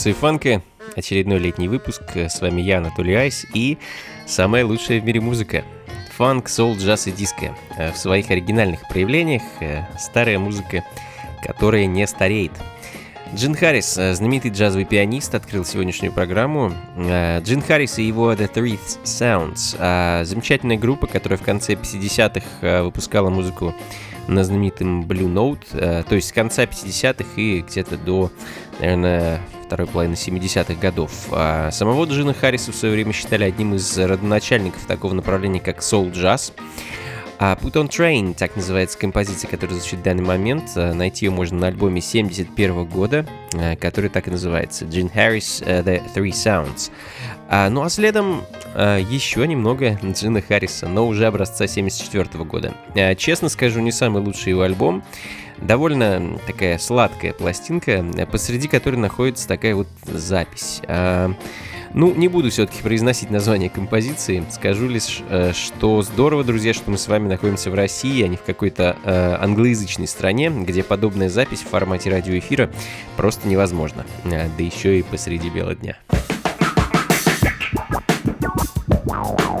Это функции фанка, очередной летний выпуск. С вами я, Анатолий Айс, и самая лучшая в мире музыка. Фанк, соул, джаз и диско. В своих оригинальных проявлениях э, старая музыка, которая не стареет. Джин Харрис, э, знаменитый джазовый пианист, открыл сегодняшнюю программу. Э, Джин Харрис и его The Three Sounds. Замечательная группа, которая в конце 50-х выпускала музыку на знаменитом Blue Note, э, то есть с конца 50-х и где-то до, наверное, второй половины 70-х годов. А самого Джина Харриса в свое время считали одним из родоначальников такого направления, как jazz. А Put on Train, так называется композиция, которая звучит в данный момент. Э, найти ее можно на альбоме 71 года, э, который так и называется. Джин Харрис The Three Sounds. А, ну а следом еще немного Джина Харриса, но уже образца 74 года. Честно скажу, не самый лучший его альбом довольно такая сладкая пластинка, э, посреди которой находится такая вот запись. А, ну, не буду все-таки произносить название композиции. Скажу лишь, э, что здорово, друзья, что мы с вами находимся в России, а не в какой-то э, англоязычной стране, где подобная запись в формате радиоэфира просто невозможна. Э, да еще и посреди бела дня. Wow.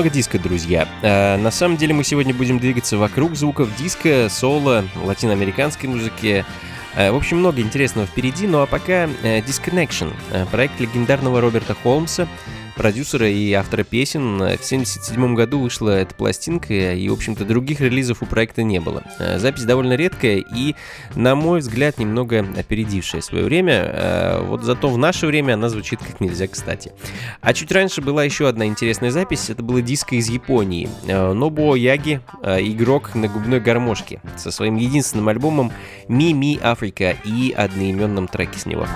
Немного диска, друзья. Э, на самом деле мы сегодня будем двигаться вокруг звуков диска, соло, латиноамериканской музыки. Э, в общем, много интересного впереди, ну а пока э, Disconnection, проект легендарного Роберта Холмса, продюсера и автора песен. В 1977 году вышла эта пластинка, и, в общем-то, других релизов у проекта не было. Э, запись довольно редкая и, на мой взгляд, немного опередившая свое время. Э, вот зато в наше время она звучит как нельзя кстати. А чуть раньше была еще одна интересная запись. Это было диско из Японии. Э, Нобуо Яги, игрок на губной гармошке, со своим единственным альбомом «Ми Ми Африка» и одноименном треке с него.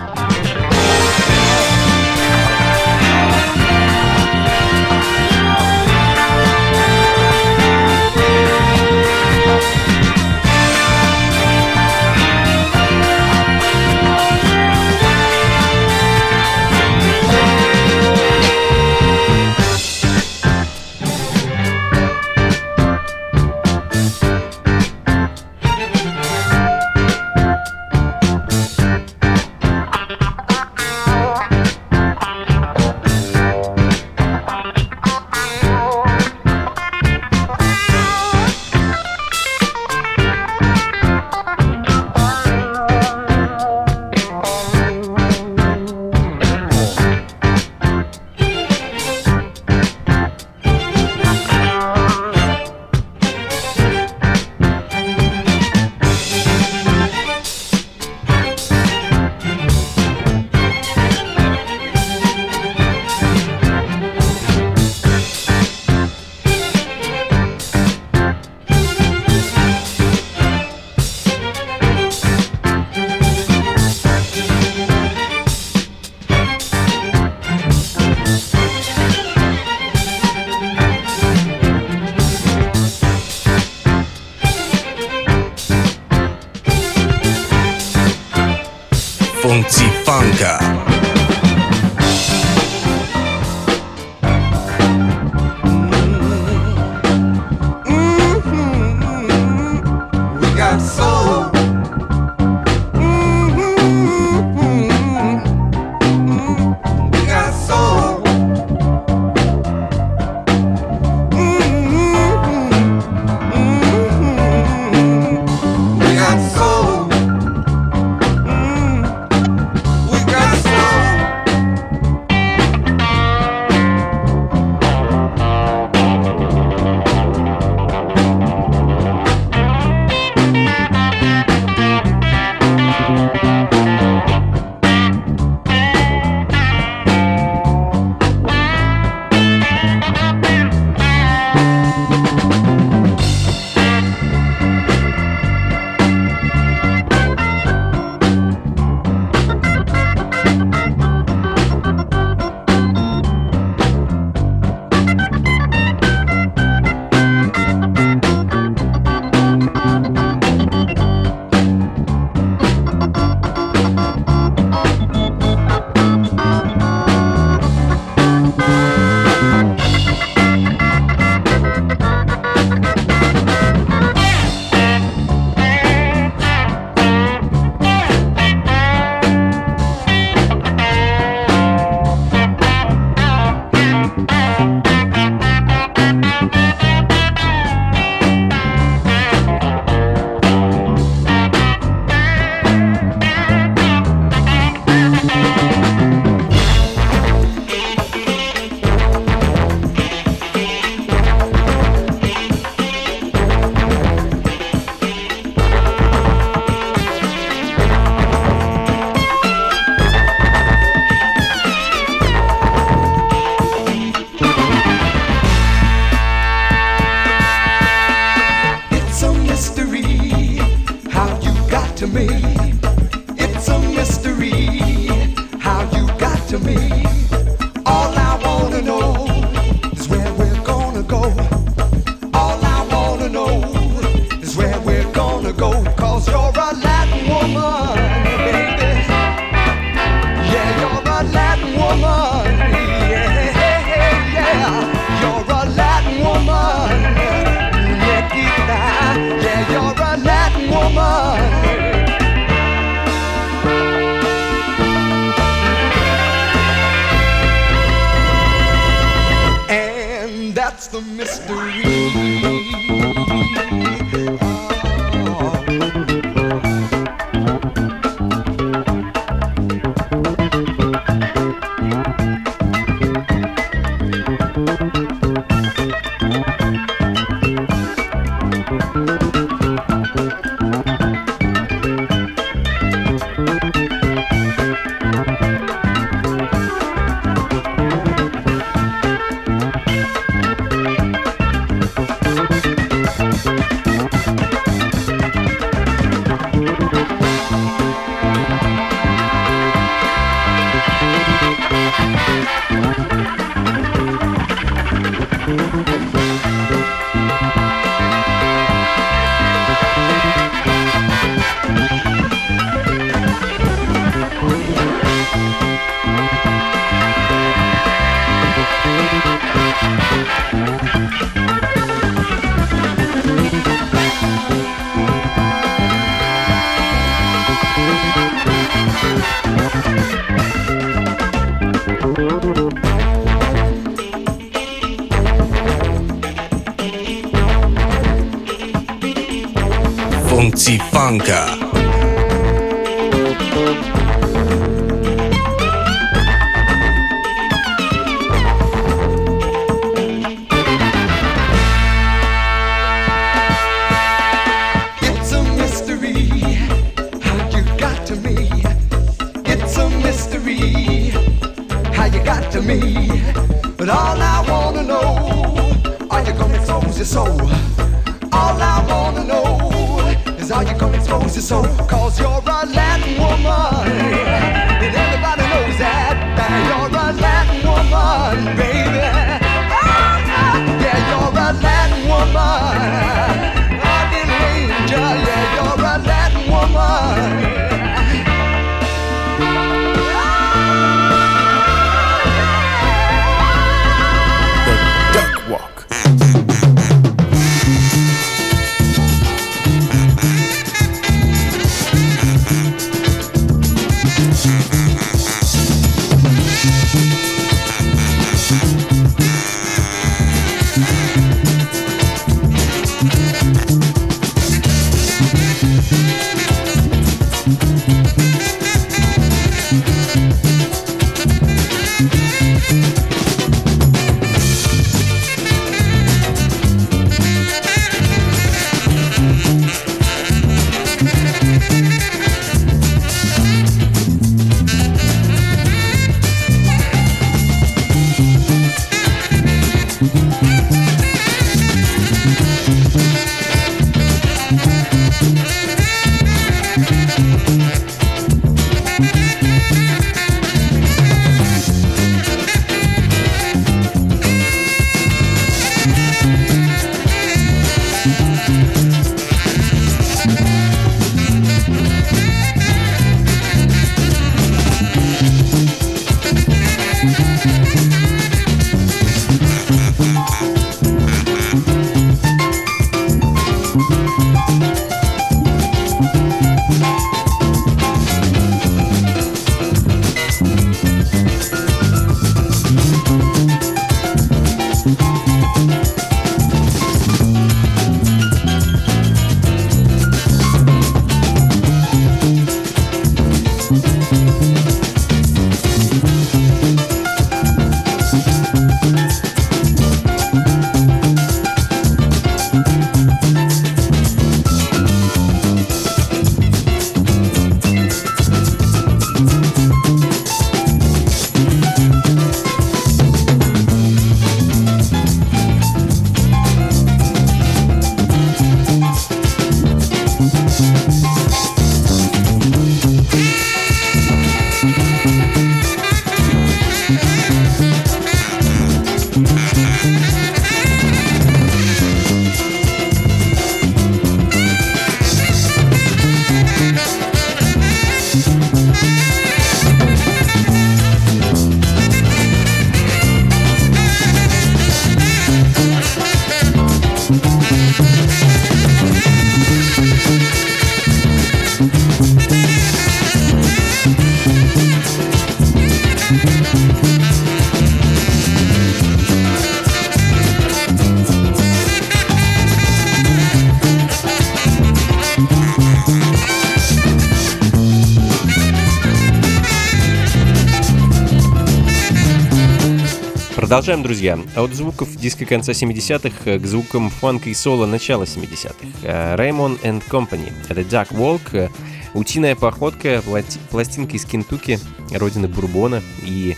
Продолжаем, друзья. От звуков диска конца 70-х к звукам фанка и соло начала 70-х. Raymond and Company. Это Duck Walk, утиная походка, пластинка из Кентукки, родины Бурбона и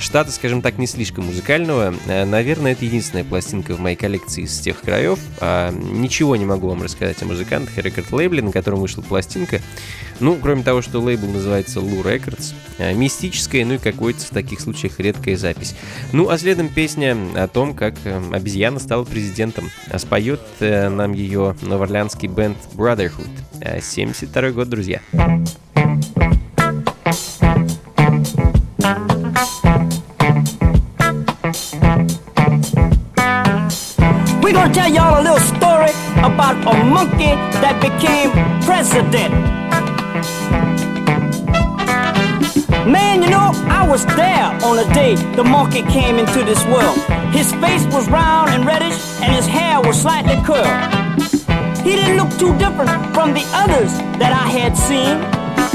штата, скажем так, не слишком музыкального. Э, наверное, это единственная пластинка в моей коллекции из тех краев. Ничего не могу вам рассказать о музыкантах и рекорд-лейбле, на котором вышла пластинка. Ну, кроме того, что лейбл называется Lou Records. А, мистическая, ну и какой-то в таких случаях редкая запись. Ну, а следом песня о том, как э, обезьяна стала президентом. А споет э, нам ее новоорлеанский бенд Brotherhood. 72 год, друзья. Gonna tell y'all a little story about a monkey that became president. Man, you know, I was there on the day the monkey came into this world. His face was round and reddish, and his hair was slightly curled. He didn't look too different from the others that I had seen.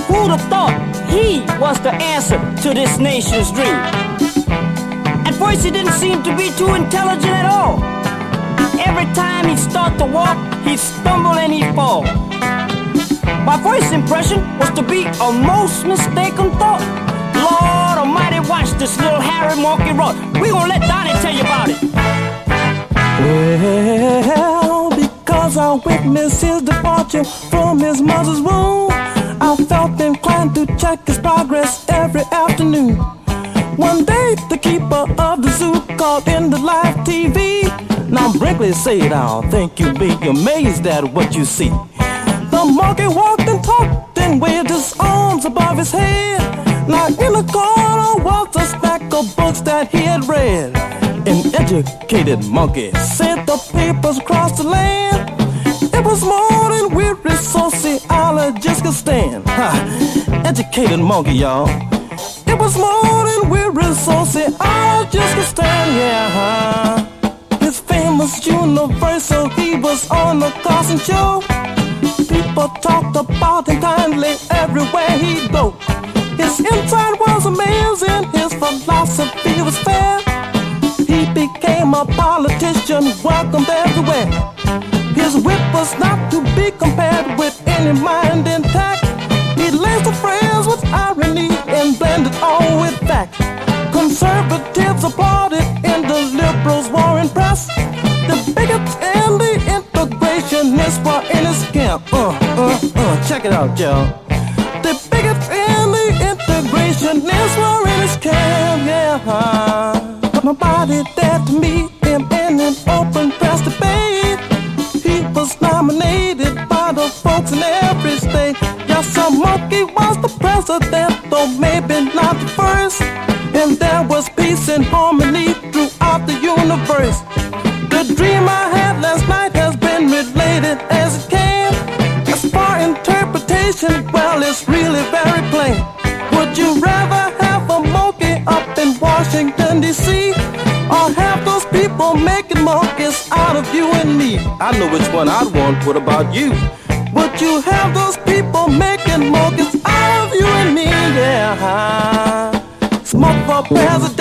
Who'd have thought he was the answer to this nation's dream? At first, he didn't seem to be too intelligent at all. Every time he'd start to walk, he'd stumble and he'd fall. My first impression was to be a most mistaken thought. Lord Almighty, watch this little Harry monkey run. We gonna let Donnie tell you about it. Well, because I witnessed his departure from his mother's womb, I felt inclined to check his progress every afternoon. One day, the keeper of the zoo called in the live TV. Now Brinkley said, I think you'll be amazed at what you see. The monkey walked and talked and waved his arms above his head. Now in the corner was a stack of books that he had read. An educated monkey sent the papers across the land. It was more than weary sociologists could stand. Ha, educated monkey, y'all. It was more than weary sociologists could stand, yeah His famous universal. He was on the Carson show. People talked about him kindly everywhere he go. His insight was amazing. His philosophy was fair. He became a politician, welcomed everywhere. His wit was not to be compared with any mind in his camp. Uh, uh, uh, check it out, y'all. The bigots and the integrationists were in his camp, yeah. But body dared to meet him in an open press debate. He was nominated by the folks in every state. Yes, some monkey was the president, though maybe not the first. And there was peace and harmony throughout the universe. As it came. As far interpretation, well, it's really very plain. Would you rather have a monkey up in Washington, D.C., or have those people making monkeys out of you and me? I know which one I'd want. What about you? Would you have those people making monkeys out of you and me? Yeah. Smoke for president,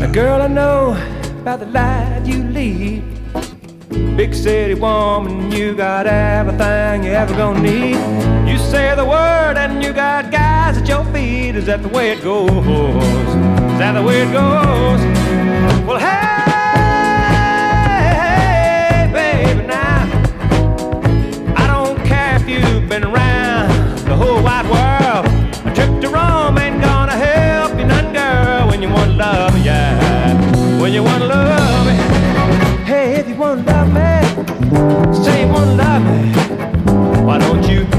A girl I know by the life you lead. Big city woman, you got everything you ever gonna need. You say the word and you got guys at your feet. Is that the way it goes? Is that the way it goes? Well, hey, hey, baby, now I don't care if you've been around the whole wide world. Want love, yeah when you wanna love me. Hey, if you wanna love me, say you wanna love me. Why don't you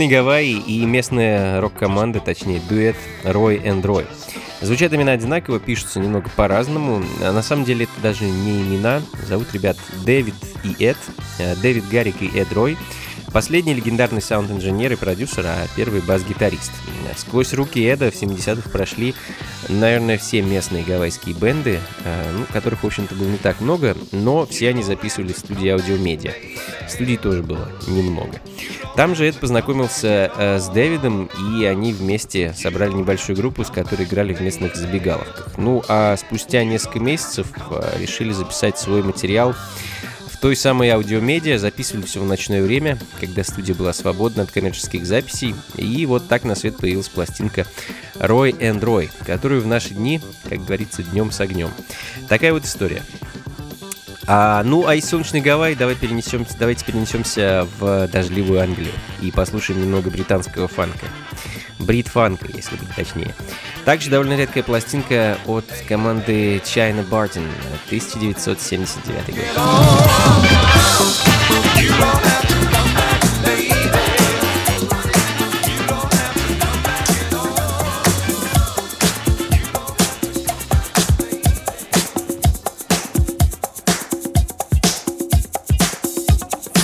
Солнечные Гавайи и местная рок-команда, точнее дуэт Рой энд Рой. Звучат имена одинаково, пишутся немного по-разному. А на самом деле это даже не имена. Зовут ребят Дэвид и Эд. Дэвид Гаррик и Эд Рой. Последний легендарный саунд-инженер и продюсер, а первый бас-гитарист. Сквозь руки Эда в 70-х прошли, наверное, все местные гавайские бенды, э, ну, которых, в общем-то, было не так много, но все они записывали в студии аудиомедиа. Студий тоже было немного. Там же Эд познакомился э, с Дэвидом, и они вместе собрали небольшую группу, с которой играли в местных забегаловках. Ну, а спустя несколько месяцев э, решили записать свой материал той самой аудиомедиа, записывали все в ночное время, когда студия была свободна от коммерческих записей, и вот так на свет появилась пластинка Roy and Roy, которую в наши дни, как говорится, днем с огнем. Такая вот история. А, ну, а из солнечной Гавайи давай перенесемся, давайте перенесемся в дождливую Англию и послушаем немного британского фанка. Брит-фанка, если быть точнее. Также довольно редкая пластинка от команды China Barton, 1979 год.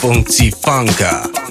Funky Funka.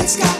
It's got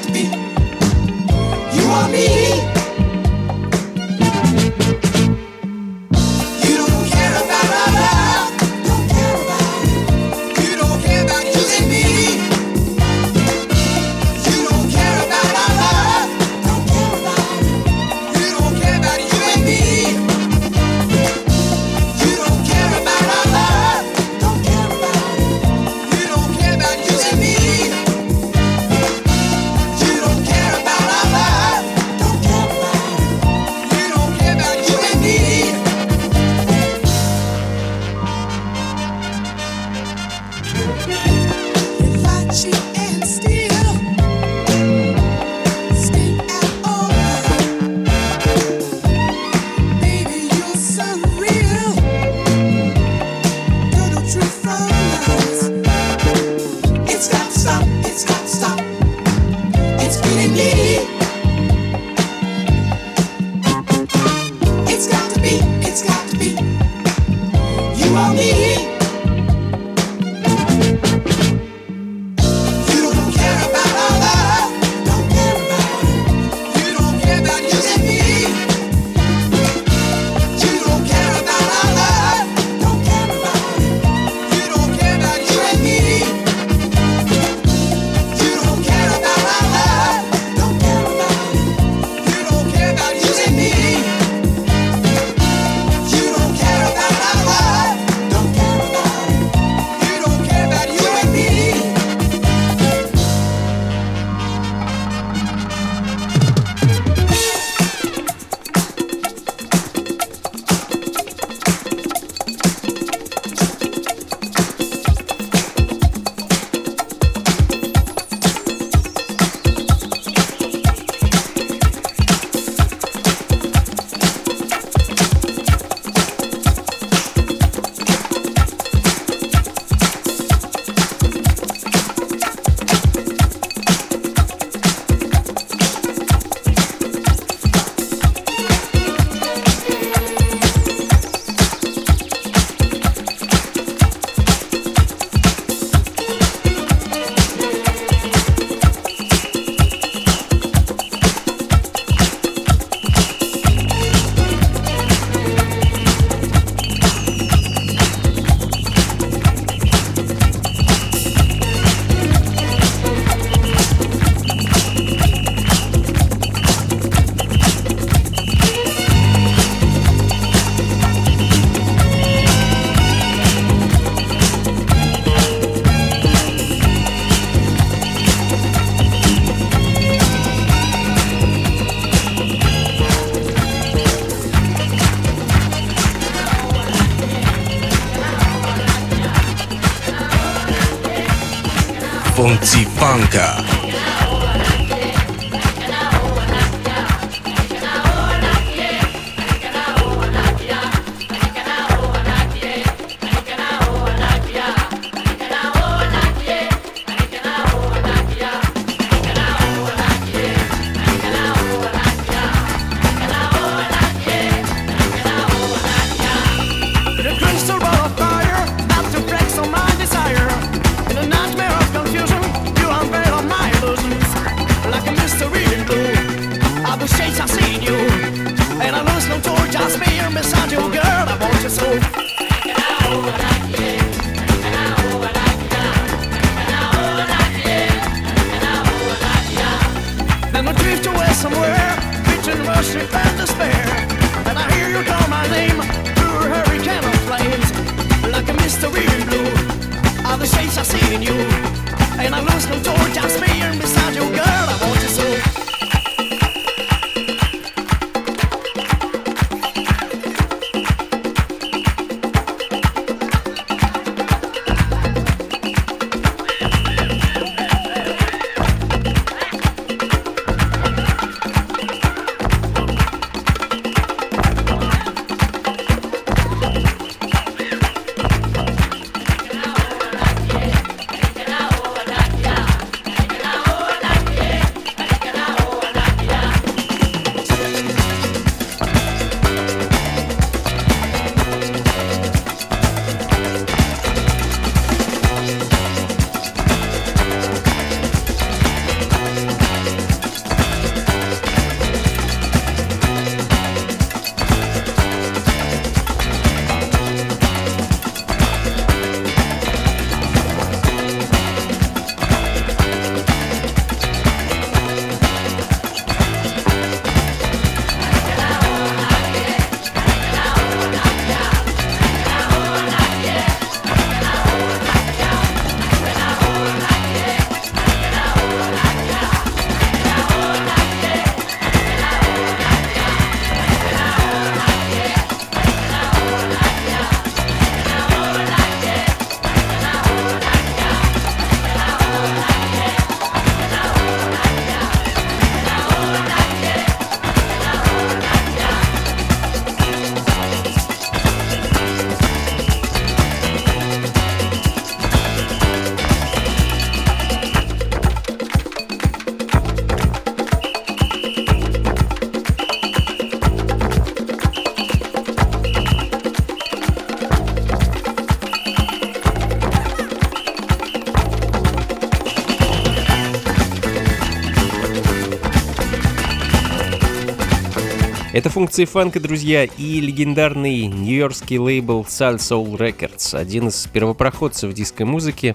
функции фанка, друзья, и легендарный нью-йоркский лейбл Sal Soul Records, один из первопроходцев диско-музыки.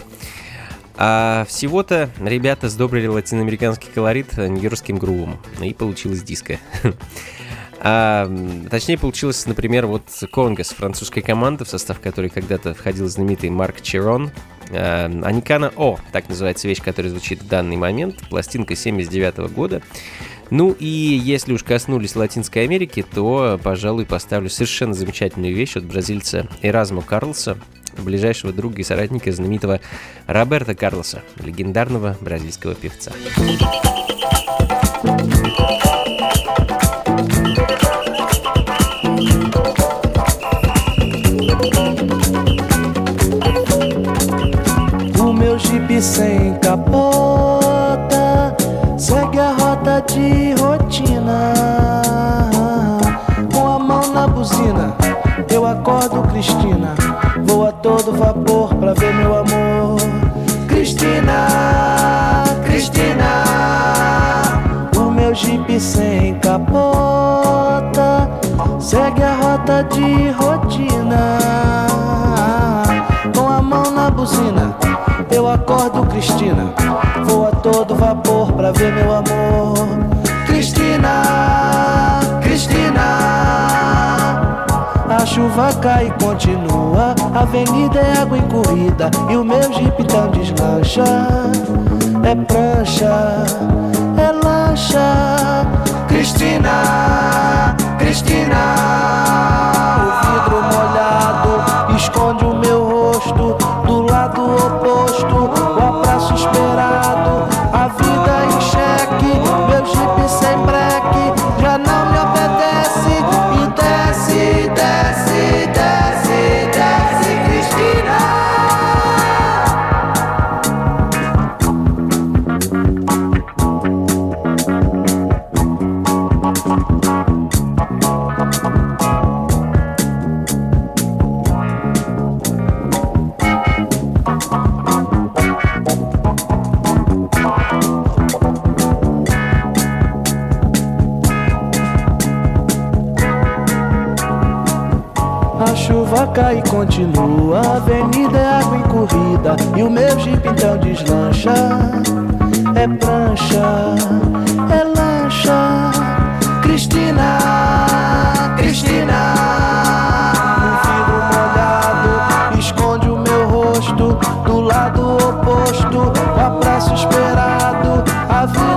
А всего-то ребята сдобрили латиноамериканский колорит нью-йоркским грувом, и получилось диско. А, точнее, получилось, например, вот Конгас, французская команда, в состав которой когда-то входил знаменитый Марк Черон. Аникана О, так называется вещь, которая звучит в данный момент, пластинка 79 года. Ну и если уж коснулись Латинской Америки, то, пожалуй, поставлю совершенно замечательную вещь от бразильца Эразмо Карлса, ближайшего друга и соратника знаменитого Роберта Карлоса, легендарного бразильского певца. Jeep sem capota segue a rota de rotina. Com a mão na buzina, eu acordo Cristina. Vou a todo vapor pra ver meu amor. Cristina, Cristina, o meu Jeep sem capota segue a rota de rotina. Com a mão na buzina eu acordo Cristina, vou a todo vapor pra ver meu amor. Chuva cai e continua. Avenida é água em corrida e o meu jeep então deslancha. É prancha, é lancha. Cristina, Cristina, o vidro molhado esconde o meu rosto I've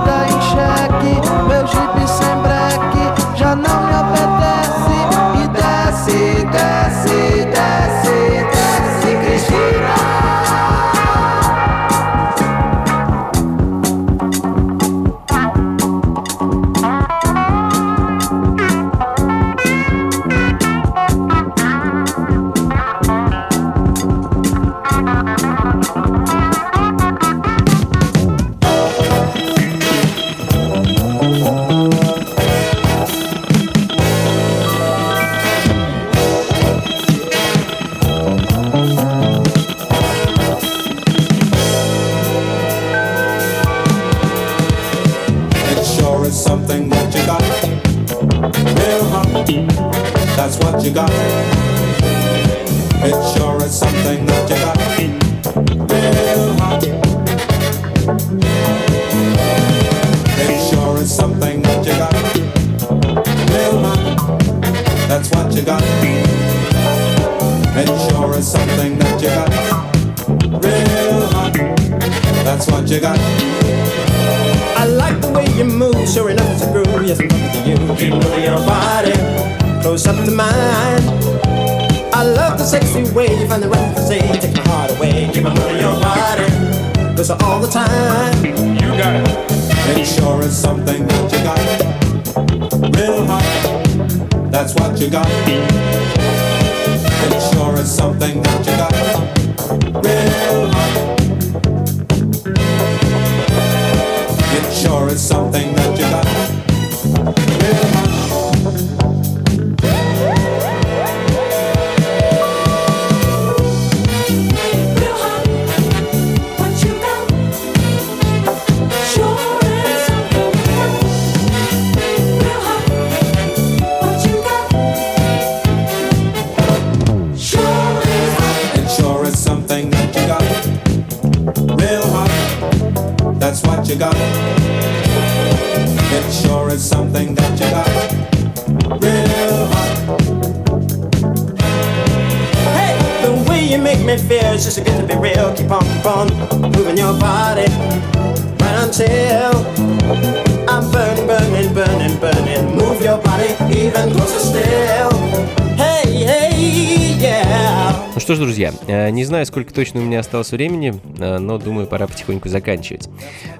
что ж, друзья, э, не знаю, сколько точно у меня осталось времени, э, но думаю, пора потихоньку заканчивать.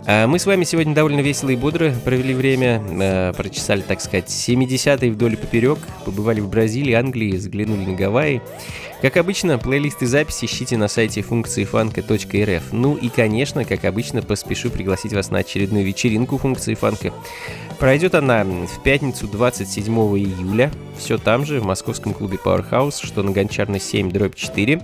Э, Мы с вами сегодня довольно весело и бодро провели время, прочесали, так сказать, 70-е вдоль и поперек, побывали в Бразилии, Англии, заглянули на Гавайи. Как обычно, плейлисты записи ищите на сайте функции фанка.рф. Ну и, конечно, как обычно, поспешу пригласить вас на очередную вечеринку функции фанка. Пройдет она в пятницу 27 июля, все там же, в московском клубе Powerhouse, что на Гончарной 7, дробь 4.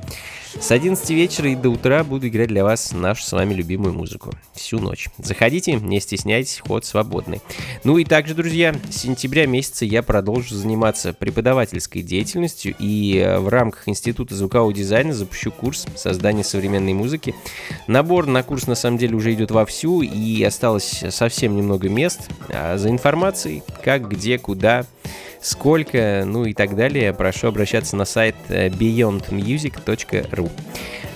С 11 вечера и до утра буду играть для вас нашу с вами любимую музыку. Всю ночь. Заходите, не стесняйтесь, ход свободный. Ну и также, друзья, с сентября месяца я продолжу заниматься преподавательской деятельностью и э, в рамках Института звукового дизайна запущу курс создания современной музыки. Набор на курс на самом деле уже идет вовсю и осталось совсем немного мест. А за информацией, как, где, куда, сколько, ну и так далее, прошу обращаться на сайт э, beyondmusic.ru.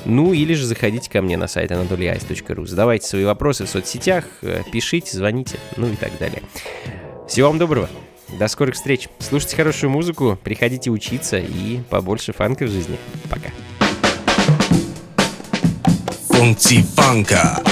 Ну или же заходите ко мне на сайт anatolyice.ru. Задавайте свои вопросы в соцсетях, э, пишите, звоните, ну и так далее. Всего вам доброго. До скорых встреч. Слушайте хорошую музыку, приходите учиться и побольше фанка в жизни. Пока. Функции фанка.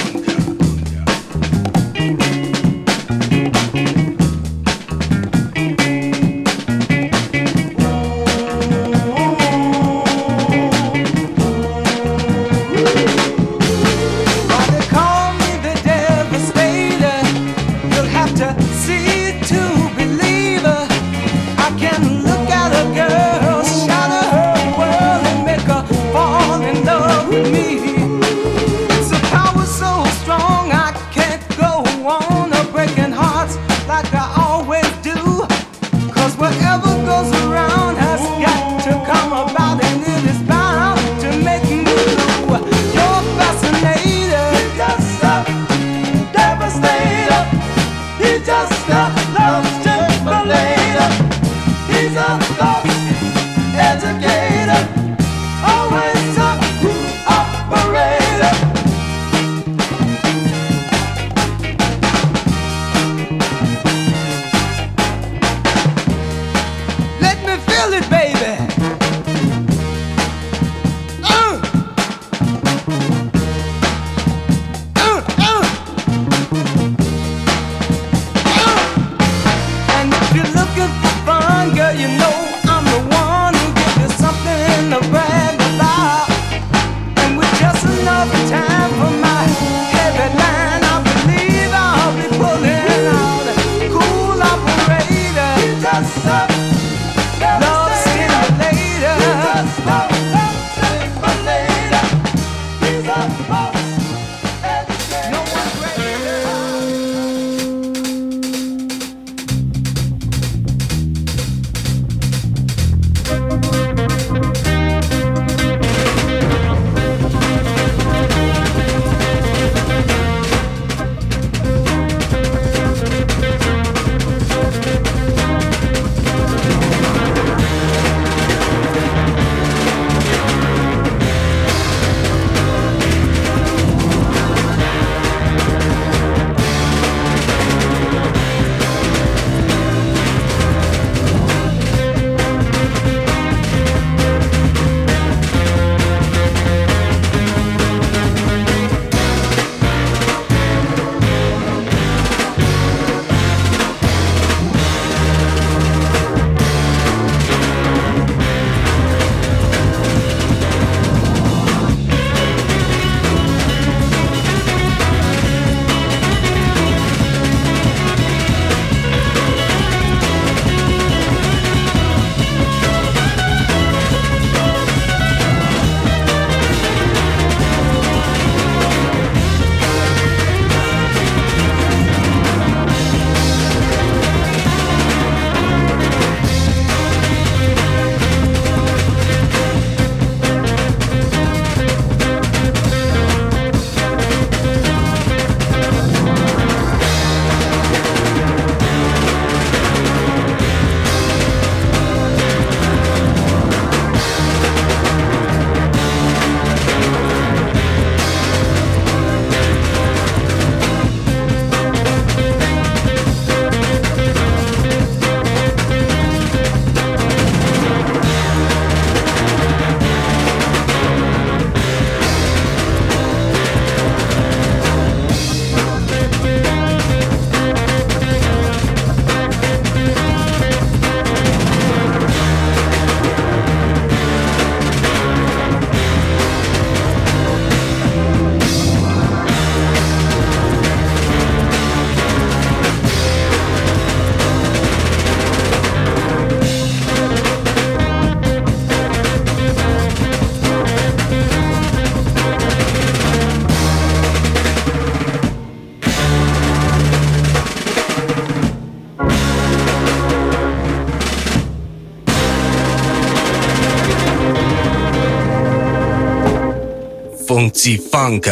自己放个